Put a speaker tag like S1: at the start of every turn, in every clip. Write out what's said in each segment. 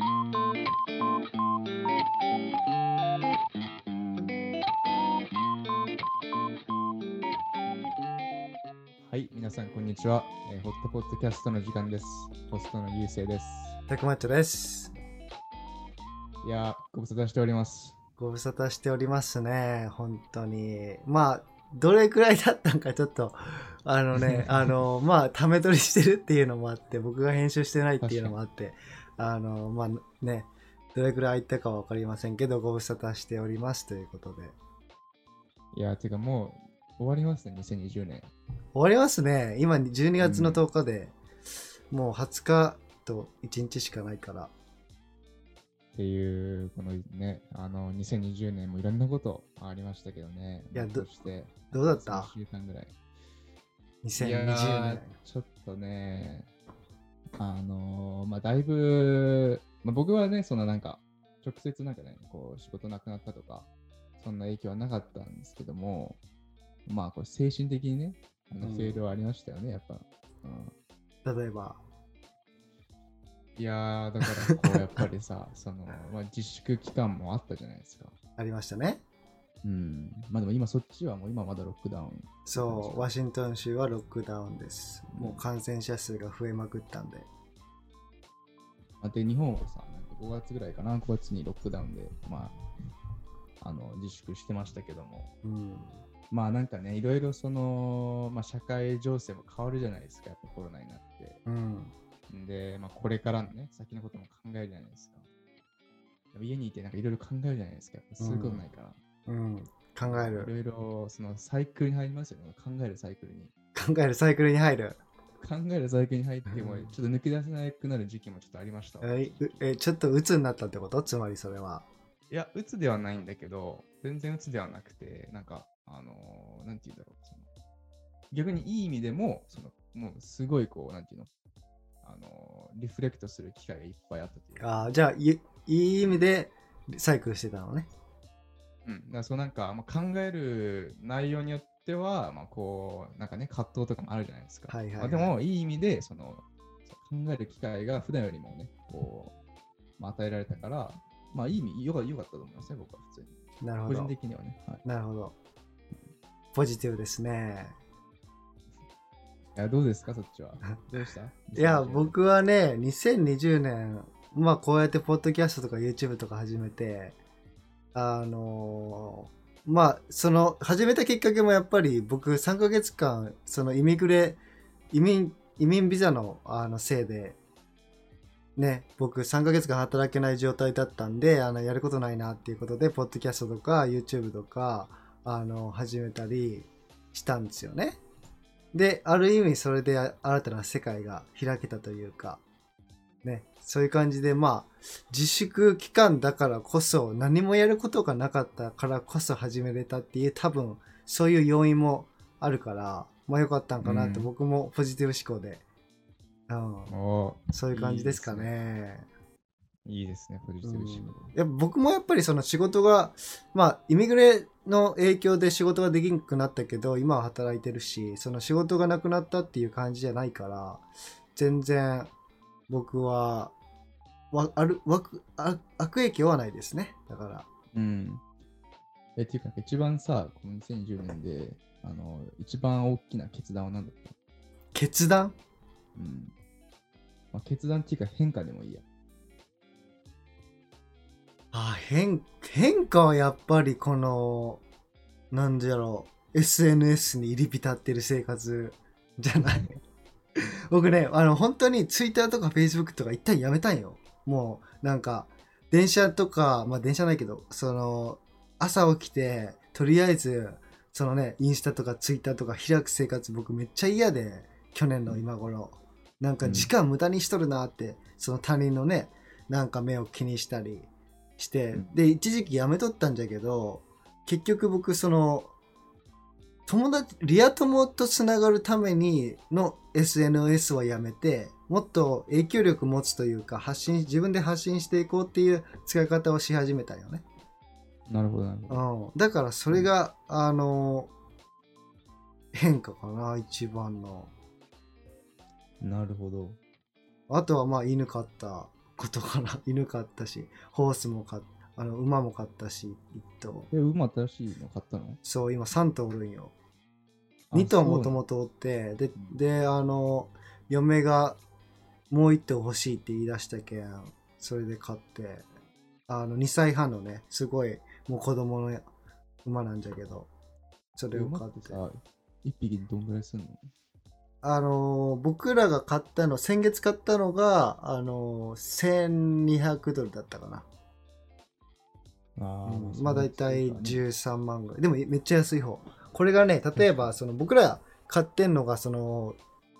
S1: はい、皆さん、こんにちは。えーホットポッドキャストの時間です。ホストのゆうせいです。
S2: たくまっちょです。
S1: いやー、ご無沙汰しております。
S2: ご無沙汰しておりますね、本当に。まあ、どれくらいだったんかちょっと、あのね、あの、まあ、ため撮りしてるっていうのもあって、僕が編集してないっていうのもあって、あの、まあね、どれくらい空いたかわかりませんけど、ご無沙汰しておりますということで。
S1: いやー、てかもう終わりますね、2020年。
S2: 終わりますね。今、12月の10日で、もう20日と1日しかないから。
S1: っていう、このね、あの、2020年もいろんなことありましたけどね。
S2: いやど
S1: そして、
S2: どうだった
S1: ？3週間ぐらい。い
S2: ?2020
S1: やー
S2: 年。
S1: ちょっとね、あのーまあ、だいぶ、まあ、僕はね、そのなんか、直接なんかね、こう、仕事なくなったとか、そんな影響はなかったんですけども、まあ、これ精神的にね、あの
S2: うん
S1: フェールはありましたよね、やっぱ。うん、
S2: 例えば。
S1: いやー、だから、こう、やっぱりさ、その、まあ、自粛期間もあったじゃないですか。
S2: ありましたね。
S1: うん。まあでも今そっちはもう今まだロックダウン。
S2: そう、ワシントン州はロックダウンです。もう感染者数が増えまくったんで。
S1: あで、日本はさ、なんか5月ぐらいかな、5月にロックダウンで、まあ、あの、自粛してましたけども、
S2: うん。
S1: まあなんかね、いろいろその、まあ社会情勢も変わるじゃないですか、やっぱコロナになって。
S2: うん。
S1: で、まあこれからのね、先のことも考えるじゃないですか。家にいてなんかいろいろ考えるじゃないですか、やっぱすることないから。
S2: うん。考え
S1: いろ
S2: る。
S1: いろそのサイクルに入りますよね、考えるサイクルに。
S2: 考えるサイクルに入る。
S1: 考えるサイクルに入っても、
S2: うん
S1: ちょっと抜け出せなくなる時期もちょっとありましたわ。
S2: え、うえちょっと鬱になったってこと？つまりそれは。
S1: いや、鬱ではないんだけど、全然鬱ではなくて、なんか、あのーなんて言うんだろう。その逆にいい意味でも、その、もうすごいこう、なんていうの、あのーリフレクトする機会がいっぱいあったというか。
S2: ああ、じゃあい、いい意味でサイクルしてたのね。
S1: うん。だそうなんか、まあ、考える内容によっては、まあこう、なんかね、葛藤とかもあるじゃないですか。
S2: はいはいはい
S1: まあ、でも、いい意味で、その、考える機会が普段よりもね、こう、まあ、与えられたから、まあ、いい意味、よかよかったと思いますね、僕は普通に。
S2: なるほど
S1: 個人。的にはね。はい。
S2: なるほど。ポジティブですね。
S1: いや、どうですか、そっちは？どうした？
S2: いや、
S1: 2020年
S2: 僕はね、2020年、まあこうやってポッドキャストとか YouTube とか始めて、あのーまあその始めたきっかけもやっぱり僕3ヶ月間そのイミグレ移民移民ビザのあのせいでね僕3ヶ月間働けない状態だったんであのやることないなっていうことでポッドキャストとか YouTube とかあの始めたりしたんですよね。で、ある意味それで新たな世界が開けたというか、ね、そういう感じで、まあ、自粛期間だからこそ、何もやることがなかったからこそ始めれたっていう、多分、そういう要因もあるから、まあ良かったんかなって、
S1: うん。
S2: 僕もポジティブ思考で、うん、
S1: お
S2: そういう感じですかね。
S1: いいですね、ポジティブ思考。
S2: やっぱ僕もやっぱりその仕事が、まあ、イミグレの影響で仕事ができなくなったけど、今は働いてるし、その仕事がなくなったっていう感じじゃないから、全然僕は、わあるわくあ悪影響はないですね。だから。
S1: うん。え、っていうか、一番さ、この2010年で、あの、一番大きな決断は何だった
S2: 決断？
S1: うん。まあ、決断っていうか変化でもいいや。
S2: あ変、変化はやっぱりこの、なんだろう、SNS に入り浸ってる生活じゃない？僕ね、あの、本当に Twitter とか Facebook とか一旦やめたんよ。もう、なんか、電車とか、まあ電車ないけど、その、朝起きて、とりあえず、そのね、インスタとか Twitter とか開く生活僕めっちゃ嫌で、去年の今頃。なんか時間無駄にしとるなって、その他人のね、なんか目を気にしたりして、
S1: うん
S2: で、一時期やめとったんじゃけど、結局僕その、友達、リア友とつながるためにの SNS はやめて、もっと影響力持つというか、発信、自分で発信していこうっていう使い方をし始めたよね。
S1: なるほど、なるほど。
S2: うん。だからそれが、あの、変化かな、一番の。
S1: なるほど。
S2: あとはまあ犬飼ったことかな。犬飼ったし、ホースも飼っあの馬も飼ったし、一頭。
S1: え、馬新しいの買ったの？
S2: そう、今3頭おるんよ。
S1: あ
S2: 2頭もともとおって、で
S1: う、ん
S2: で、あの、嫁がもう1頭欲しいって言い出したけん、それで買って、あの、2歳半のね、すごい、もう子供の馬なんじゃけど、それを
S1: 馬
S2: 買って。
S1: ってさ、一匹でどんぐらいすんの？
S2: あのー僕らが買ったの、先月買ったのが、あのー1200ドルだったかな。
S1: あ
S2: うんまあ大体
S1: 10
S2: 13万ぐらい。でもめっちゃ安い方。これがね、例えばその僕ら買ってんのがその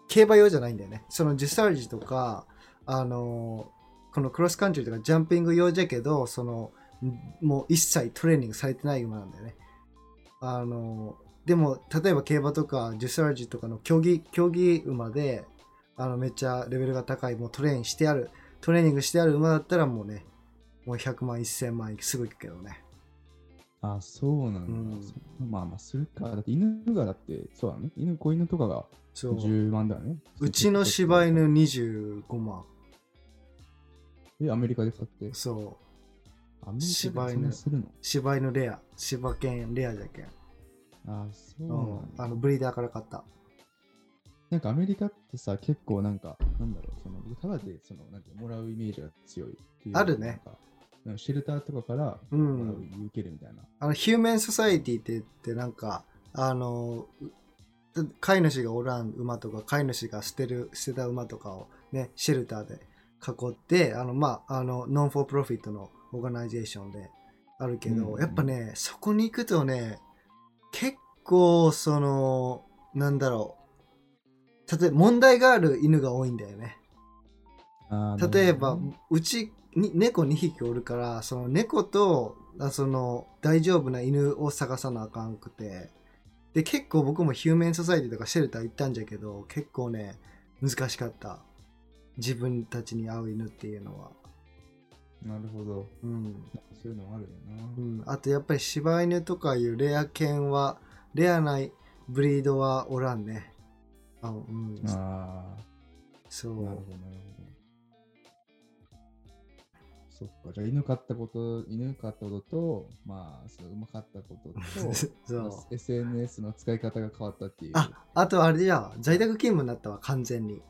S2: 競馬用じゃないんだよね。そのジュサージとか、あのーこのクロスカントリーとかジャンピング用じゃけど、そのんもう一切トレーニングされてない馬なんだよね。あのーでも例えば競馬とかジュサージとかの競技競技馬であのめっちゃレベルが高いもうトレーニングしてあるトレーニングしてある馬だったらもうねもう100万1000万すぐ行くけどね
S1: あ、そうなんだ。
S2: うん
S1: まあまあ、するか。だって犬がだって、そうだね。犬、子犬とかが
S2: そう
S1: 10万だよね。
S2: うちの柴犬25万
S1: え、アメリカで買って？
S2: そう
S1: アメリカでそんなするの？
S2: 柴犬レア柴犬レアじゃけん、
S1: あ、そう
S2: う
S1: なん
S2: ん、
S1: だ。
S2: あのブリーダーから買った
S1: なんかアメリカってさ、結構なんか、なんだろう、その、僕ただで、その、なんていうのもらうイメージが強い。
S2: あるね
S1: シェルターとかから
S2: うん。
S1: 受けるみたいな。
S2: あのヒューマンソサエティって言ってなんかあのう飼い主がおらん馬とか飼い主が捨てる捨てた馬とかをねシェルターで囲ってあのまああの non-for-profit の organization であるけど、
S1: うん。
S2: やっぱねそこに行くとね結構そのなんだろう。例えば問題がある犬が多いんだよね。例えば、うちに猫2匹おるからその猫とあその大丈夫な犬を探さなあかんくて。で結構僕も Humane Society とかシェルター行ったんじゃけど結構ね難しかった。自分たちに合う犬っていうのは。
S1: なるほど。
S2: うん、
S1: そういうのもあるよな。
S2: うん、あとやっぱり柴犬とかいうレア犬はレアなブリードはおらんね。あうん。
S1: あ
S2: そう。
S1: あ、なるほど、なるほど。そっか、じゃあ犬飼ったこと、犬飼ったことと、まあ、その馬飼ったことと、
S2: そう
S1: まあ SNS の使い方が変わったっていう。
S2: ああとあれじゃん在宅勤務になったわ完全に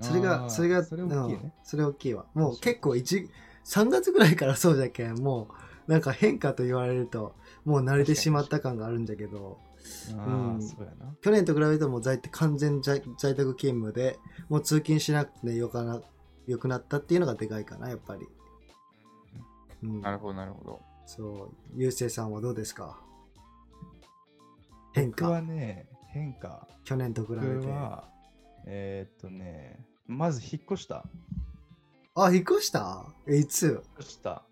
S2: それ
S1: あ
S2: が、
S1: ー
S2: それが、
S1: それ大きいね
S2: うん。それ大きいわ。もう結構1、3月ぐらいからそうじゃけん、もうなんか変化と言われると、もう慣れてしまった感があるんだけど、うん。去年と比べるともう在完全在在宅勤務で、もう通勤しなくてよかな、よくなったっていうのがでかいかな、やっぱり。うん、
S1: なるほど、なるほど。
S2: そう、ゆうせいさんはどうですか？変
S1: 僕は
S2: 化、
S1: ね、変化。
S2: 去年と比べて。
S1: えーっとね、まず引っ越した。
S2: あ、引っ越した？え、いつ？
S1: 引っ越した。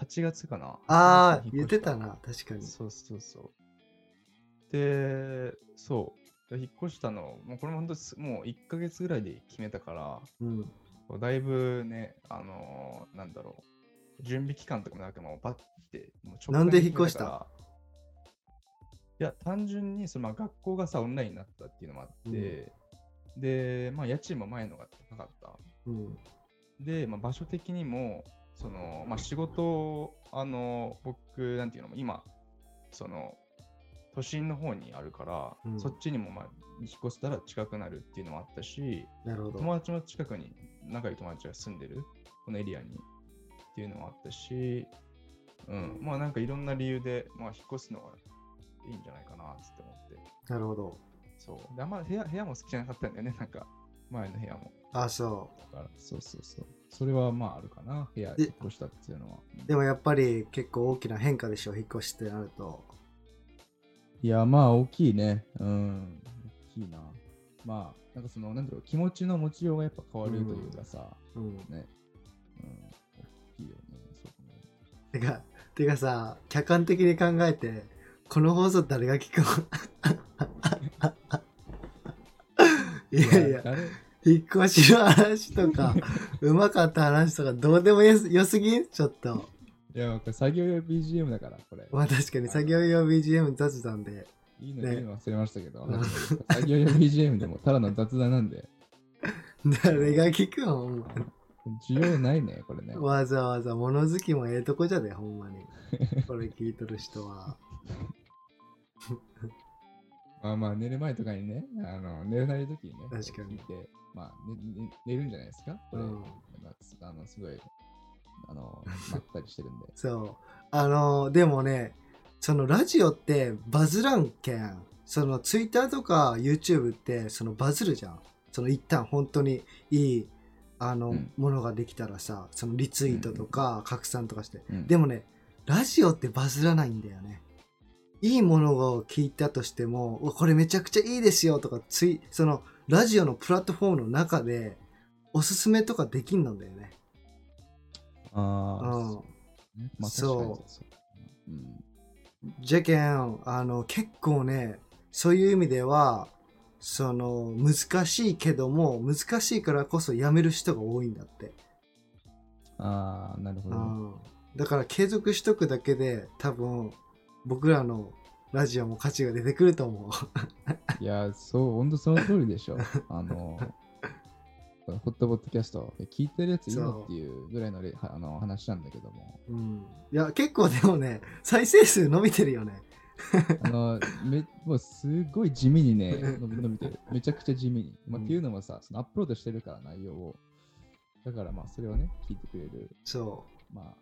S1: 8月かな。
S2: ああ、
S1: 引
S2: 言っ
S1: てた
S2: たな、確かに。
S1: そうそうそう。で、そう。で引っ越したの、もうこれも本当すもう1ヶ月ぐらいで決めたから、
S2: うん。
S1: だいぶね、あのーなんだろう、準備期間とかもなくてもうバッて、もう直
S2: なんで引っ越した？
S1: いや、単純にそのまあ学校がさ、オンラインになったっていうのもあって、で、まあ家賃も前のが高かった。
S2: うん。
S1: で、まあ、場所的にも、その、まあ、仕事、あの、僕、なんていうの、今、その、都心の方にあるから、
S2: うん
S1: そっちにも、まあ、引っ越せたら近くなるっていうのもあったし、
S2: なるほど。
S1: 友達も近くに仲いい友達が住んでる、このエリアにっていうのもあったし、うん、まあなんかいろんな理由で、まあ引っ越すのがいいんじゃないかなって思って。
S2: なるほど。
S1: そう。で、あんま部屋部屋も好きじゃなかったんだよね、なんか、前の部屋も。
S2: あ、そ
S1: だからそうそうそう。それはまああるかな、部屋
S2: で
S1: 引っ越したっていうのは。
S2: う。でもやっぱり結構大きな変化でしょ、引っ越しってなると。
S1: いや、まあ大きいね。うん。大きいな。まあ、なんかその、なんだろう、気持ちの持ちようがやっぱ変わるというかさ、
S2: うん。
S1: ね。うん。大きいよね。そうね。
S2: てか、てかさ、客観的に考えて、この放送誰が聞くの？いやいや、
S1: 誰？
S2: 引っ越しの話とか、うまかった話とか、どうでもよすぎん？ちょっと。
S1: いや、これ作業用 BGM だから、これ。
S2: まあ確かに作業用 BGM 雑談で。
S1: いいの
S2: ね
S1: 言うの忘れましたけど、
S2: うん
S1: 作業用 BGM でもただの雑談なんで。
S2: 誰が聞くの？
S1: 需要ないね、これね。
S2: わざわざ物好きもええとこじゃで、ほんまに。これ聞いとる人は。
S1: まあまあ、寝る前とかにね、あの寝れない時にね、
S2: 確かに
S1: て、まあ、ねね寝るんじゃないですか？これ、
S2: うん
S1: まあのすごい、あの、まったりしてるんで。
S2: そう。あのーでもね、そのラジオってバズらんけん。そのツイッターとか YouTube ってそのバズるじゃん。その一旦本当にいいあの、
S1: うん
S2: ものができたらさ、そのリツイートとか拡散とかして。
S1: うん
S2: でもね、ラジオってバズらないんだよね。いいものを聞いたとしても、これめちゃくちゃいいですよとか、ツイそのラジオのプラットフォームの中でおすすめとかできんのだよね。
S1: ああ、
S2: うん
S1: そうねまあ、
S2: そう。
S1: うん
S2: じゃけん、あの、結構ね、そういう意味では、その、難しいけども、難しいからこそやめる人が多いんだって。
S1: ああ、なるほど。
S2: うん。だから継続しとくだけで、多分、僕らのラジオも価値が出てくると思う。
S1: いや、そう、本当その通りでしょ。あの、ホットボットキャスト、聞いてるやついいのっていうぐらいのあの話なんだけども、
S2: うん。いや、結構でもね、再生数伸びてるよね。
S1: あのめもうすごい地味にね、伸び伸びてる。めちゃくちゃ地味に。まあ、
S2: うん
S1: っていうのもさ、そのアップロードしてるから内容を。だからまあ、それをね、聞いてくれる、
S2: そ
S1: まあ、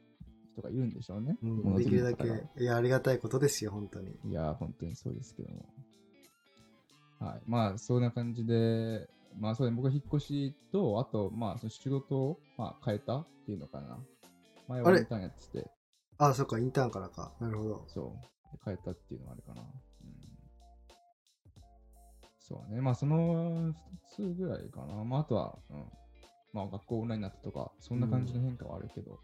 S1: 人がいるんでしょうね。
S2: う。うん。できるだけ、いや、ありがたいことですよ、本当に。
S1: いやー、本当にそうですけども。はい。まあ、そんな感じで、まあ、そうね、僕は引っ越しと、あと、まあ、その仕事を、まあ、変えたっていうのかな。前はインターンやってて、
S2: あ、そっか、インターンからか。なるほど。
S1: そう、変えたっていうのがあるかな。うん、そうね、まあ、その2つぐらいかな。まあ、あとは、うん。まあ、学校オンラインになったとか、そんな感じの変化はあるけど、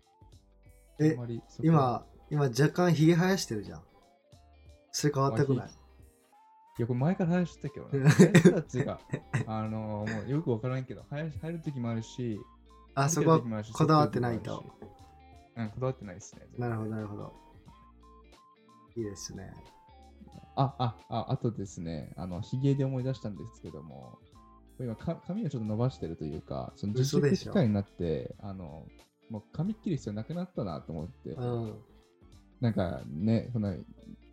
S2: え
S1: あんまりそこ
S2: 今、今若干ひげ生やしてるじゃん。それ変わったくない？
S1: いや、これ前から話してたけどね。生やしてたっていうか、あのもうよくわからんけど、生や入る時もあるし、
S2: あ、そこはこだわってないと。。
S1: うん、こだわってないですね。
S2: なるほど、なるほど。いいですね。
S1: あ、あ、あ、あとですね、あの、ヒゲで思い出したんですけども、今か、髪をちょっと伸ばしてるというか、その自粛期間になって、あの、もう髪切る必要なくなったなと思って、
S2: うん。
S1: なんかね、そんな、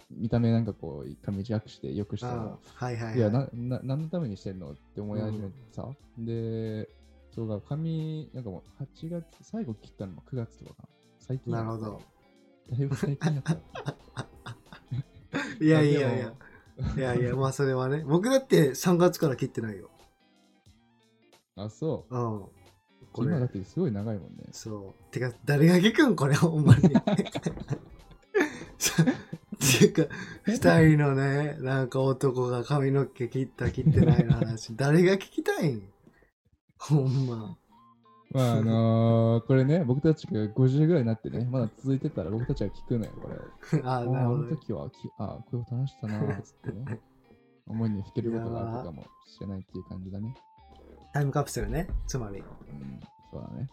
S1: 見た目なんかこう、髪短くして、よくして
S2: あ
S1: も、
S2: はいはいはい。
S1: いや、な、な、何のためにしてんのって思い始めてさ。で、そうか、髪、なんかもう8月、最後切ったのも9月とかかな。最近
S2: なるほど。
S1: だいぶ最近やった。
S2: いやいやいや。いやいや、まあそれはね。僕だって3月から切ってないよ。
S1: あ、そう。
S2: うん。こ
S1: 今だ
S2: れ
S1: っ。てすごい長いもんね。
S2: そう。てか、誰が聞くんこれ、ほんまに。っていうか、二人のね、なんか男が髪の毛切った切ってないの話、誰が聞きたいん？ほんま。
S1: まあ、あのー これね、僕たちが50ぐらいになってね、まだ続いてたら僕たちは聞くのよ、これ を。
S2: あ、なるほどね。
S1: あの時はき、あこういうこと話したなつってね。思いにふけることがあるかもしれないっていう感じだね。
S2: タイムカプセルね、つまり。
S1: うん、そうだね。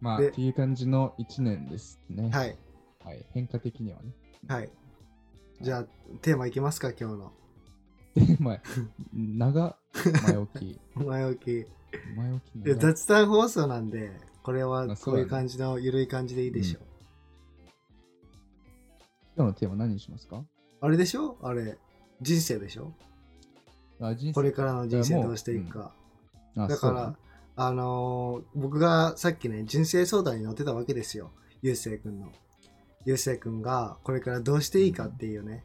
S1: まあ、
S2: で
S1: っていう感じの1年ですね。。
S2: はいい。
S1: はい、変化的にはね。
S2: はい。じゃあ、テーマいきますか、今日の。
S1: で、前、長、前置き。
S2: 前置き。
S1: 前置き。
S2: 雑談放送なんで、これはこういう感じのゆるい感じでいいでしょう。
S1: 今日のテーマ何にしますか？
S2: あれでしょ？あれ、人生でしょ？
S1: あ人生
S2: これからの人生どうしていくか。
S1: あ
S2: だから、あのー僕がさっきね、人生相談に乗ってたわけですよ。ゆうせいくんの。ゆうせいくんがこれからどうしていいかっていうね。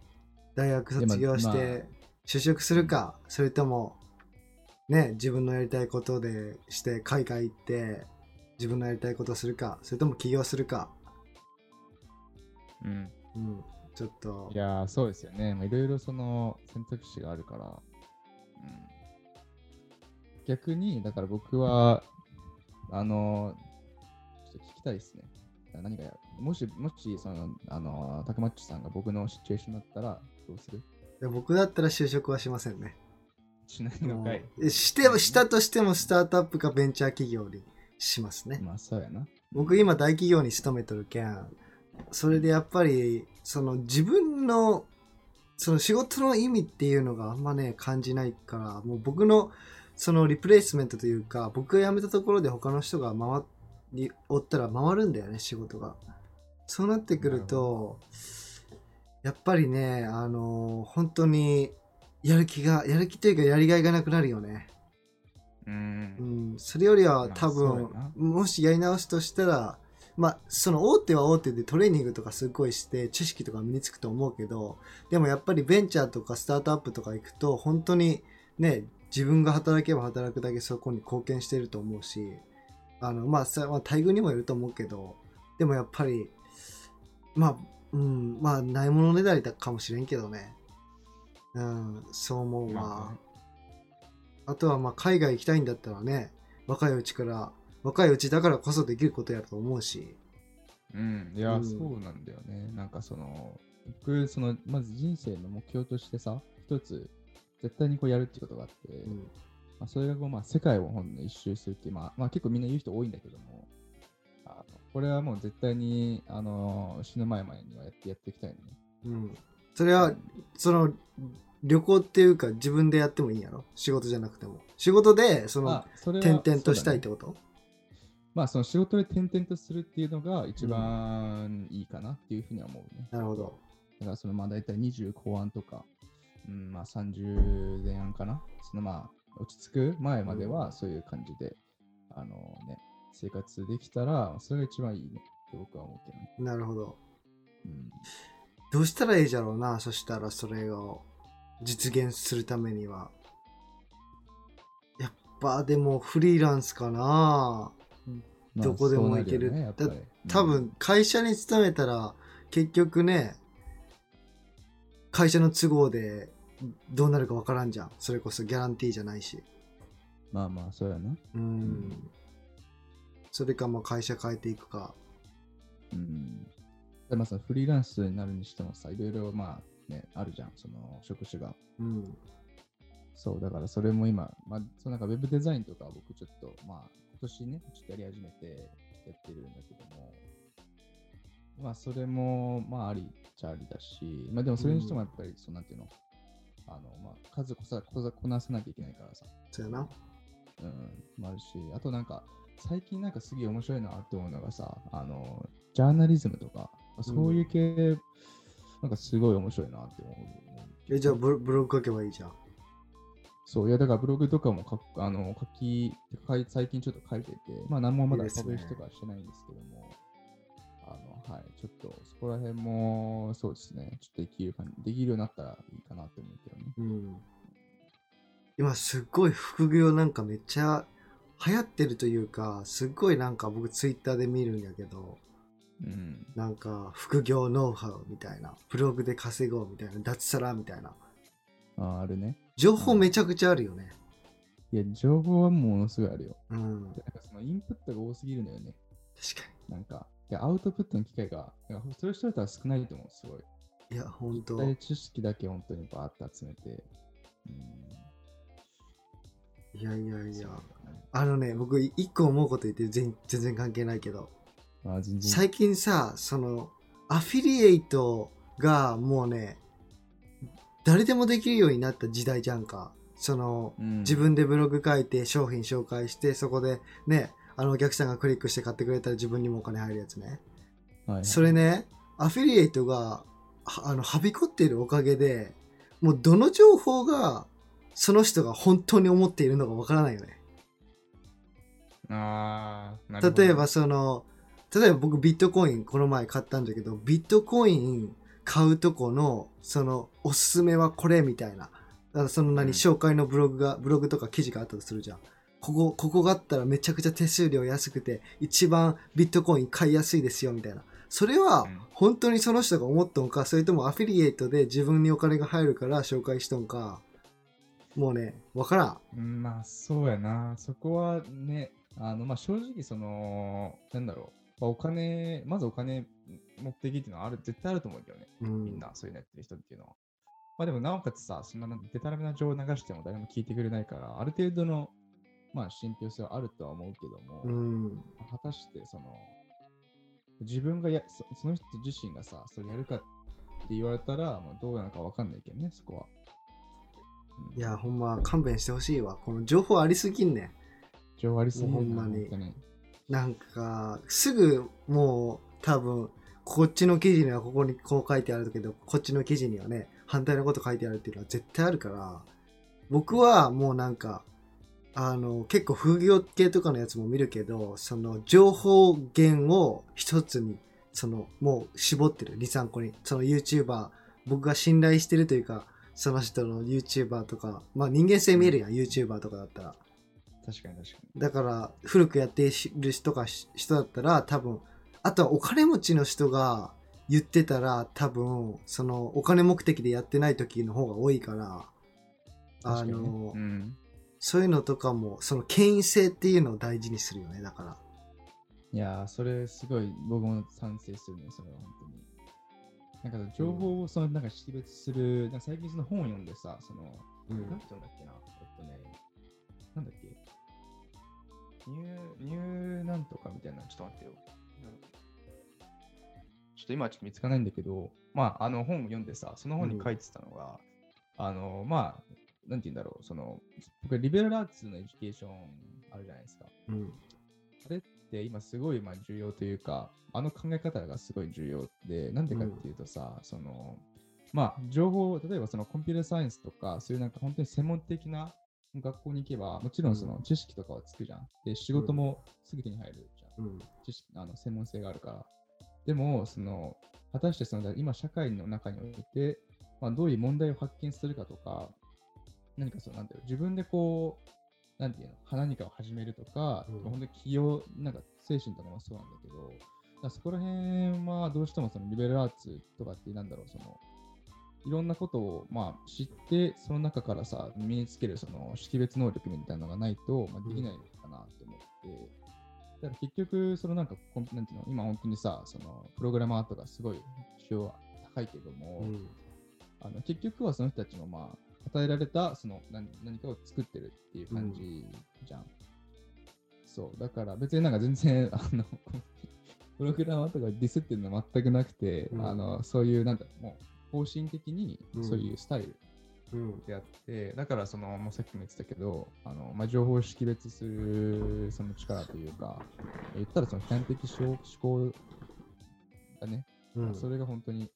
S2: 大学卒業して就職するか、それとも、ね、自分のやりたいことでして海外行って自分のやりたいことをするか、それとも起業するか。
S1: そううん。
S2: うん、ちょっと
S1: い。やー、そうですよね。まあいろいろその選択肢があるから。うん、逆に、だから僕は、あのー、ちょっと聞きたいですね。何がやもし、もし、その、あのー、たくまっちさんが僕のシチュエーションだったら、どうする？
S2: いや僕だったら就職はしませんね。
S1: しないのかい。
S2: してもしたとしてもスタートアップかベンチャー企業にしますね。
S1: まあ、そうやな。
S2: 僕今大企業に勤めとるけんそれでやっぱりその自分のその仕事の意味っていうのがあんまね感じないからもう僕のそのリプレイスメントというか、僕が辞めたところで他の人が回り、おったら回るんだよね、仕事が。そうなってくると、やっぱりね、あの本当に、やる気が、やる気というかやりがいがなくなるよね。
S1: う。
S2: うんん、それよりは
S1: まあ
S2: 多分もしやり直すとしたら、まあ、その大手は大手でトレーニングとかすごいして知識とか身につくと思うけど、でもやっぱりベンチャーとかスタートアップとか行くと、本当にね、自分が働けば働くだけそこに貢献してると思うし、あの、まあ、さまあ、待遇にもよると思うけど、でもやっぱり、まあ、うん、まあ、ないものねだりだかもしれんけどね。うん、そう思うわ。
S1: まあ
S2: とはまあ海外行きたいんだったらね、若いうちから、若いうちだからこそできることやと思うし。
S1: うん、いや、
S2: うん
S1: そうなんだよね。なんかその、僕、その、まず人生の目標としてさ、一つ、絶対にこうやるってことがあって、
S2: うん
S1: まあ、それがこう、まあ、世界をほんの一周するっていう、まあ、まあ、結構みんな言う人多いんだけども、あのこれはもう絶対に、あの死ぬ前までにはやってやっていきたいのね。
S2: うん。それは、その、旅行っていうか自分でやってもいいんやろ？仕事じゃなくても。仕事で、その転々としたいってこと？
S1: まあ、その仕事で転々とするっていうのが一番いいかなっていうふうには思うね。
S2: なるほど。
S1: だからそのまあ大体20後半とか、うん、まあ30前半かな。そのまあ落ち着く前まではそういう感じで、あのね、生活できたら、それが一番いいねって僕は思うけどね。
S2: なるほど。
S1: うん、
S2: どうしたらいいじゃろうな、そしたらそれを実現するためには。やっぱでもフリーランスかな。
S1: まあ
S2: どこでも行ける
S1: ねやっぱり
S2: 多分会社に勤めたら結局ね会社の都合でどうなるかわからんじゃんそれこそギャランティーじゃないし
S1: まあまあ、そうやな。
S2: うんそれかまあ会社変えていくか
S1: うん。でまあフリーランスになるにしてもさ、いろいろまあね、あるじゃん、その職種が。
S2: うん
S1: そう、だからそれも今、まあ、そうなんかウェブデザインとか僕ちょっと、まあ、今年ね、ちょっとやり始めてやってるんだけども、まあ、それも、まあ、ありっちゃありだし、まあ、でもそれにしてもやっぱり、そうなんていうの、あの、まあ、数こさこさこなさなきゃいけないからさ、
S2: そうやな。
S1: うん、もあるし、あとなんか、最近なんかすげえ面白いなって思うのがさ、あの、ジャーナリズムとか、そういう系、なんかすごい面白いなって思う。
S2: えじゃあブロブログ書けばいいじゃん
S1: そう、いや、だからブログとかも書くあの書き最近ちょっと書いてて、まあ何もまだパブリッシュとかしてないんですけども、あの、はい、ちょっとそこら辺も、そうですね、ちょっとできる感じ、できるようになったらいいかなって思うけどね。
S2: うん今すっごい副業なんかめっちゃ流行ってるというかすっごいなんか僕ツイッターで見るんやけど
S1: うん。
S2: なんか副業ノウハウみたいなブログで稼ごうみたいな脱サラみたいな
S1: ああるね。
S2: 情報めちゃくちゃあるよね
S1: いや、情報はものすごいあるよ。
S2: うん
S1: でなんかそのインプットが多すぎるのよね。
S2: 確か
S1: なんか、いやアウトプットの機会が、そういう人だったら少ないと思う、すごい。
S2: にいや本当
S1: で知識だけ本当にバーって集めて。うん。
S2: いやいやいや
S1: ね
S2: あのね僕い一個思うこと言って全全然関係ないけど。最近さそのアフィリエイトがもうね誰でもできるようになった時代じゃんか。その
S1: うん。
S2: 自分でブログ書いて商品紹介してそこでねあのお客さんがクリックして買ってくれたら自分にもお金入るやつね。
S1: はいはい。
S2: それねアフィリエイトがはあのはびこっているおかげでもうどの情報がその人が本当に思っているのかわからないよね。例えばその例えば僕ビットコインこの前買ったんだけどビットコイン買うとこのそのおすすめはこれみたいな。だからその何、
S1: うん。
S2: 紹介のブログがブログとか記事があったとするじゃん。ここここがあったらめちゃくちゃ手数料安くて一番ビットコイン買いやすいですよみたいな。それは
S1: うん。
S2: 本当にその人が思っとんかそれともアフィリエイトで自分にお金が入るから紹介しとんか。もうねわからん。
S1: まあそうやな。そこはね、あのまあ正直その、なんだろう。まあお金、まずお金目的っていうのはある、絶対あると思うけどね。
S2: うん
S1: みんなそういうのやってる人っていうのは。まあでもなおかつさ、そんなデタラメな情報を流しても誰も聞いてくれないから、ある程度の、まあ信憑性はあるとは思うけども、
S2: うん
S1: 果たしてその、自分がやそ、その人自身がさ、それやるかって言われたら、まあ、どうなのかわかんないけどね、そこは。うん
S2: いや、ほんま勘弁してほしいわ。この情報ありすぎんねん。
S1: 情報ありすぎるな
S2: ほんまになんか、すぐもう多分、こっちの記事にはここにこう書いてあるけど、こっちの記事にはね、反対のこと書いてあるっていうのは絶対あるから、僕はもうなんか、あの、結構副業系とかのやつも見るけど、その情報源を一つに、その、もう絞ってる、2、3個に。その YouTuber、僕が信頼してるというか、その人の YouTuber とか、まあ人間性見えるやん、YouTuber とかだったら。
S1: 確かに確か
S2: だから古くやっている人が人だったら多分あとはお金持ちの人が言ってたら多分そのお金目的でやってない時の方が多いから
S1: に。
S2: あの、
S1: うん。
S2: そういうのとかもその権威性っていうのを大事にするよねだから
S1: いやー、それすごい僕も賛成するね、それは本当に。なんか情報をそのなんか識別する、なんか最近その本を読んでさ、その、
S2: うん
S1: なんて読んだっけな、えっとね、なんだっけ、ニュー、ニューなんとかみたいな、ちょっと待ってよ。ちょっと今ちょっと見つかないんだけど、まあ、あの本を読んでさ、その本に書いてたのが、あの、まあ、なんて言うんだろう、その、僕、 liberal arts の education あるじゃないですか。
S2: うん
S1: あれって今すごいまあ重要というか、あの考え方がすごい重要で、なんでかっていうとさ、その、まあ、情報、例えばそのコンピュータサイエンスとか、そういうなんか本当に専門的な学校に行けば、もちろんその知識とかはつくじゃん。で、仕事もすぐ手に入るじゃん。
S2: うん
S1: 知識あの専門性があるから。でも、その、果たしてその今社会の中において、まあ、どういう問題を発見するかとか、何かそうなんだよ、自分でこう、なんていうの、何かを始めるとか、
S2: うん
S1: 本当に起業、なんか精神とかもそうなんだけど、そこら辺はどうしてもそのリベラルアーツとかってなんだろう、その、いろんなことをまあ知って、その中からさ、身につけるその識別能力みたいなのがないと、まあ、できないのかなと思って、だから結局、そのなんかコン、なんていうの、今本当にさ、そのプログラマーとかすごい需要は高いけども、
S2: うん。
S1: あの結局はその人たちもまあ与えられたその何何かを作ってるっていう感じじゃん。そう、だから別になんか全然 あのプログラマーとかディスってるのは全くなくて、
S2: うん。
S1: あのそういうなんだもう方針的に
S2: うん。
S1: そういうスタイル
S2: うん。
S1: であって、だからその、もうさっきも言ってたけど、あのまあ、情報を識別するその力というか、言ったらその批判的思考思考がね、
S2: うん。
S1: それが本当に、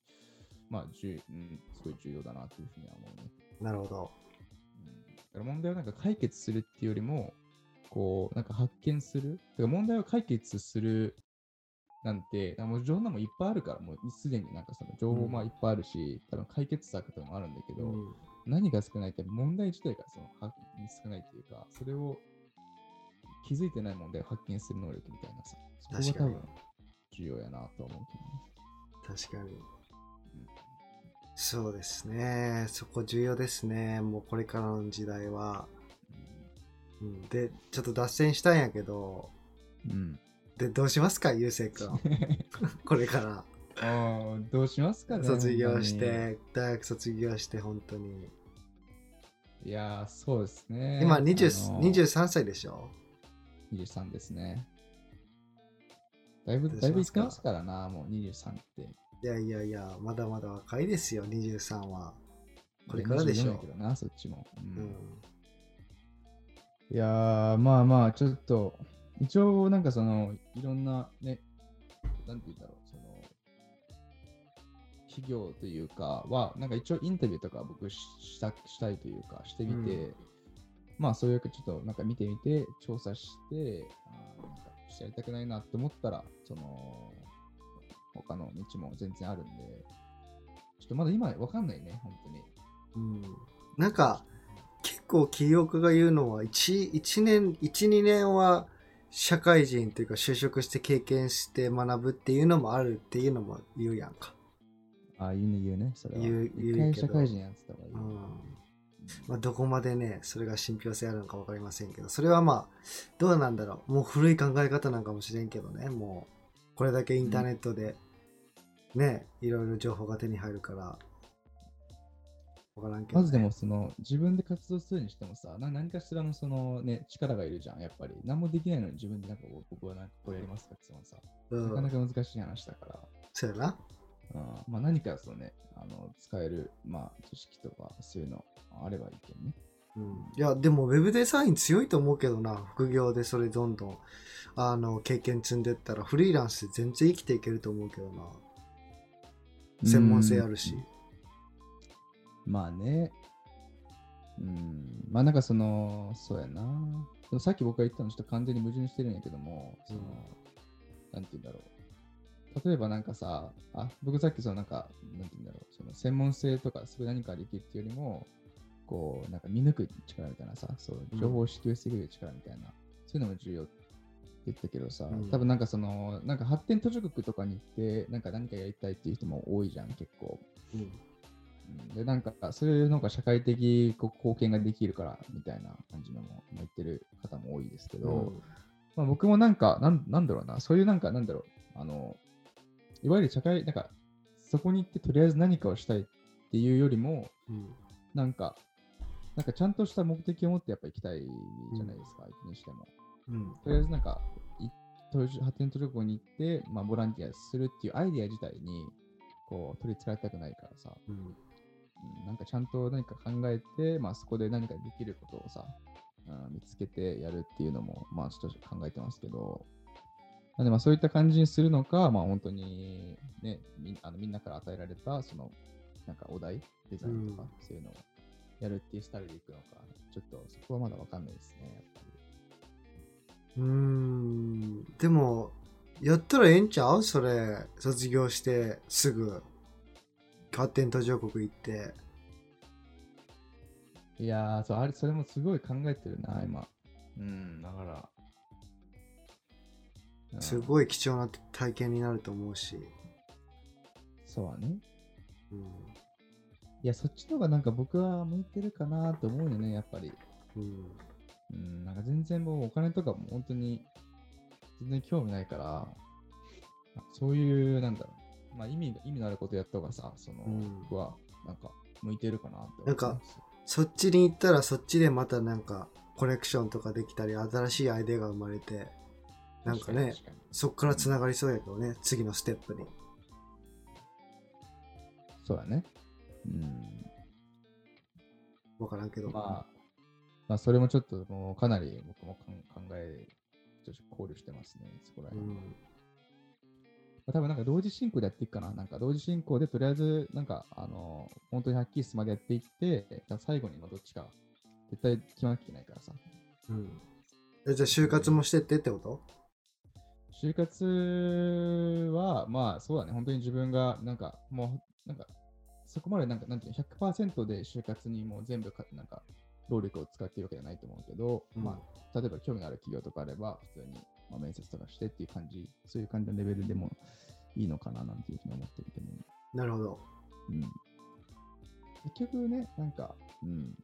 S1: まあ、じゅうん、すごい重要だなというふうには思うね。
S2: なるほど。
S1: うん。だから問題をなんか解決するっていうよりも、こう、なんか発見する。だから問題を解決するなんて、もう情報もいっぱいあるから、もうすでになんかその情報もいっぱいあるし、多分解決策とかもあるんだけど、
S2: うん。
S1: 何が少ないって問題自体がそのは少ないというか、それを気づいてない問題を発見する能力みたいなさ、そこが多分重要やなとは思うけどね。
S2: 確かに。そうですね。そこ重要ですね。もうこれからの時代は、うん、でちょっと脱線したんやけど
S1: うん。
S2: でどうしますかゆうせいくん これから
S1: ああ、どうしますかね。
S2: 卒業し
S1: 本
S2: て大学卒業して本当に。
S1: いやー、そうですね。
S2: 今
S1: あの
S2: 20 23歳でしょ
S1: ？23ですね。だいぶ、だいぶいってますからな、もう23って。
S2: いやいやいやまだまだ若いですよ23はこれからでしょ
S1: 24だけどな、そっちも。う
S2: うんん
S1: いやー、まあまあ、ちょっと、一応、なんかその、いろんなね、なんて言うんだろう、その、企業というかは、なんか一応インタビューとか僕ししたしたいというか、してみて、
S2: う
S1: まあそういうちょっとなんか見てみて、調査して、あーなんかやりたくないなって思ったら、その、他の道も全然あるんで、ちょっとまだ今わかんないね、本当に。
S2: うんなんか結構起業家が言うのは 1, 1年12年は社会人というか就職して経験して学ぶっていうのもあるっていうのも言うやんか、
S1: ああ、言うね、言うね、それは。
S2: 言う言う
S1: 社会人やってた方がいい。
S2: うん。まあ、どこまでねそれが信憑性あるのか分かりませんけどそれはまあどうなんだろう。もう古い考え方なんかもしれんけどね。もうこれだけインターネットでね、いろいろ情報が手に入るから。分からんけど、ね、
S1: まずでもその自分で活動するにしてもさ、な何かしらのそのね、力がいるじゃん、やっぱり。何もできないのに自分でなんかこう僕はなんかこれやりますかってもさ、
S2: うん、
S1: なかなか難しい話だから。
S2: そうやな。
S1: うん。まあ、何かそのね、あの使える、まあ、知識とかそういうのあればいいけどね。
S2: うん、いやでもウェブデザイン強いと思うけどな副業でそれどんどん。あの経験積んでったらフリーランスで全然生きていけると思うけどな。専門性あるし
S1: まあね。うん。まあなんかその、そうやな。さっき僕が言ったのちょっと完全に矛盾してるんやけども、その、
S2: うん
S1: なんて言うんだろう。例えばなんかさ、あ、僕さっきそのなんか、なんて言うんだろう。その専門性とか、それ何かできるっていうよりも、こう、なんか見抜く力みたいなさ、そう、情報を支給してくれる力みたいな、そういうのも重要って言ったけどさ、
S2: うん
S1: 多分なんかその、なんか発展途上国とかに行って、なんか何かやりたいっていう人も多いじゃん、結構。
S2: うん
S1: うんで、なんか、そういうのが社会的貢献ができるから、みたいな感じのも言ってる方も多いですけど、まあ、僕もなんかなん、なんだろうな、そういうなんか、なんだろう、あの、いわゆる社会、なんか、そこに行ってとりあえず何かをしたいっていうよりも、
S2: うん。
S1: なんか、なんかちゃんとした目的を持ってやっぱ行きたいじゃないですか、相手にしても。
S2: うん。
S1: とりあえずなんか、発展途上国に行って、まあ、ボランティアするっていうアイディア自体に、こう、取り憑かれたくないからさ、
S2: うん
S1: うんなんかちゃんと何か考えて、まあ、そこで何かできることをさ、うん見つけてやるっていうのも、まあ、ちょっと考えてますけど、なんでまあそういった感じにするのか、まあ、本当に、ね、みあのみんなから与えられた、その、なんかお題、デザインとか、そういうのをやるっていうスタイルでいくのか、ちょっとそこはまだわかんないですね、やっぱり。
S2: うーん。でもやったらええんちゃう？それ卒業してすぐ発展途上国行って
S1: いやーそう、あれ、それもすごい考えてるな、今。うん、だから。うん
S2: すごい貴重な体験になると思うし、
S1: そうはね。
S2: うん
S1: いや、そっちの方がなんか僕は向いてるかなと思うよね、やっぱり。
S2: うん
S1: うん、なんか全然もうお金とかも本当に全然興味ないから、そういう、なんだろう、まあ意味が意味のあることやった方がさ、その、
S2: うん
S1: 僕はなんか向いてるかなって
S2: なんかそっちに行ったらそっちでまたなんかコネクションとかできたり新しいアイデアが生まれてなんかねそっからつながりそうやけどね次のステップに
S1: そうだね。うん。
S2: 分からんけど、
S1: まあ、まあ、それもちょっともうかなり僕も考え、ちょっと考慮してますね、そこら
S2: う
S1: 辺。
S2: ん
S1: まあ多分なんか同時進行でやっていくかな。なんか同時進行でとりあえずなんかあの本当にはっきりすまでやっていって、じゃあ最後にまあどっちか絶対決まなきゃいけないからさ。
S2: うんえじゃあ就活もしてってってこと？
S1: 就活はまあそうだね、本当に自分がなんかもうなんかそこまでなんかなんていうの100%で就活にもう全部かなんか労力を使っているわけじゃないと思うけど、
S2: うん
S1: まあ例えば興味のある企業とかあれば普通にまあ面接とかしてっていう感じ、そういう感じのレベルでもいいのかななんていうふうに思ってるけど、
S2: なるほど。
S1: うん。結局ね、なんか、うん。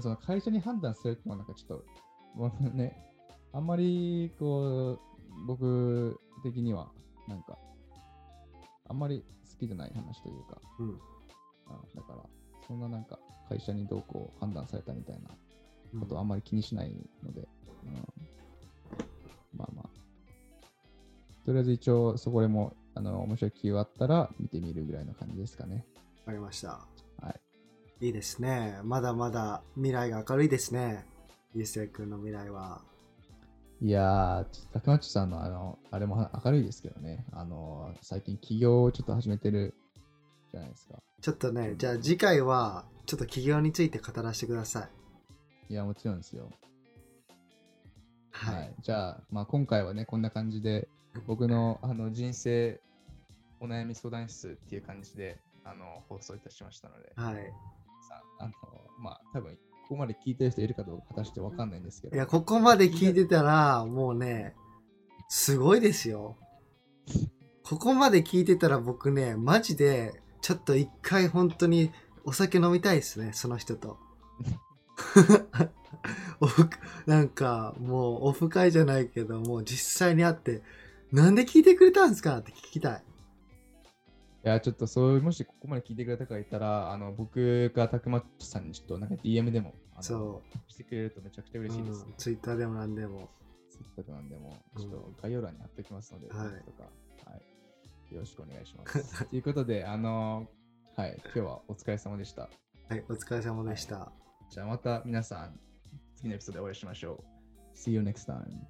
S1: その会社に判断するってのはなんかちょっと、もうね、あんまりこう、僕的には、なんか、あんまり好きじゃない話というか、
S2: うん。
S1: あだから、そんななんか、会社にどうこう判断されたみたいな
S2: うん
S1: ことはあんまり気にしないので、うん、まあまあ。とりあえず一応、そこでも、あの、面白い企業あったら見てみるぐらいの感じですかね。
S2: わかりました
S1: はい。
S2: いいですねまだまだ未来が明るいですねゆうせいくんの未来はい
S1: やー、ちょっと高町さんのあの、あれも明るいですけどね。あの、最近起業をちょっと始めてるじゃないですか。
S2: ちょっとねじゃあ次回はちょっと企業について語らせてください
S1: いや、もちろんですよ。
S2: はい、
S1: はい。じゃあ、まあ今回はね、こんな感じで、僕のあの人生お悩み相談室っていう感じで、あの、放送いたしましたので、
S2: はい、
S1: さあの、まあ多分、ここまで聞いてる人いるかどうか果たしてわかんないんですけど。
S2: いやここまで聞いてたらもうねすごいですよ。ここまで聞いてたら僕ねマジでちょっと一回本当にお酒飲みたいですねその人と オフ、なんか、もうオフ会じゃないけど、もう実際に会って、なんで聞いてくれたんですかって聞きたい。
S1: いや、ちょっとそう、もしここまで聞いてくれた方がいたら、あの僕がたくまさんにちょっとなんか DM でも、
S2: そう。
S1: してくれるとめちゃくちゃ嬉しいです、ね、
S2: うん。ツイッターでもなんでも。
S1: ツイッターでもなんでも、ちょっと概要欄に貼っておきますので、
S2: う
S1: ん、はい、とか、はい。よろしくお願いします。ということで、あの、はい、今日はお疲れ様でした。
S2: はい、お疲れ様でした。
S1: はい、じゃあまた皆さん、次のエピソードでお会いしましょう。See you next time.